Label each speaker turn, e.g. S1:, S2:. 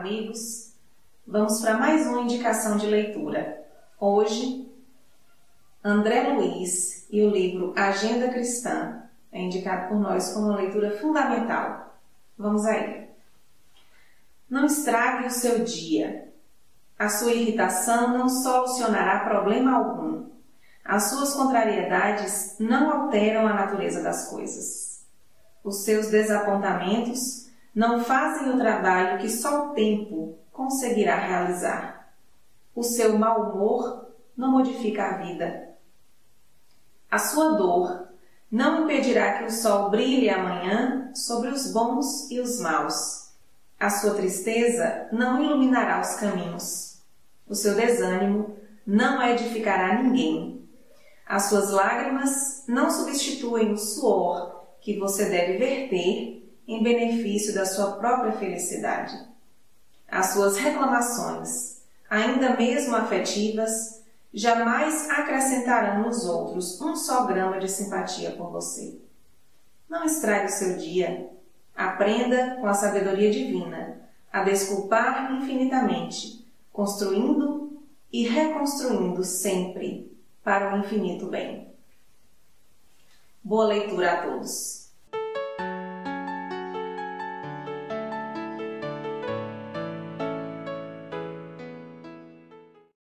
S1: amigos. Vamos para mais uma indicação de leitura. Hoje, André Luiz e o livro Agenda Cristã é indicado por nós como uma leitura fundamental. Vamos aí. Não estrague o seu dia. A sua irritação não solucionará problema algum. As suas contrariedades não alteram a natureza das coisas. Os seus desapontamentos não fazem o trabalho que só o tempo conseguirá realizar. O seu mau humor não modifica a vida. A sua dor não impedirá que o sol brilhe amanhã sobre os bons e os maus. A sua tristeza não iluminará os caminhos. O seu desânimo não edificará ninguém. As suas lágrimas não substituem o suor que você deve verter em benefício da sua própria felicidade. As suas reclamações, ainda mesmo afetivas, jamais acrescentarão nos outros um só grama de simpatia por você. Não estrague o seu dia. Aprenda com a sabedoria divina a desculpar infinitamente, construindo e reconstruindo sempre para o infinito bem. Boa leitura a todos!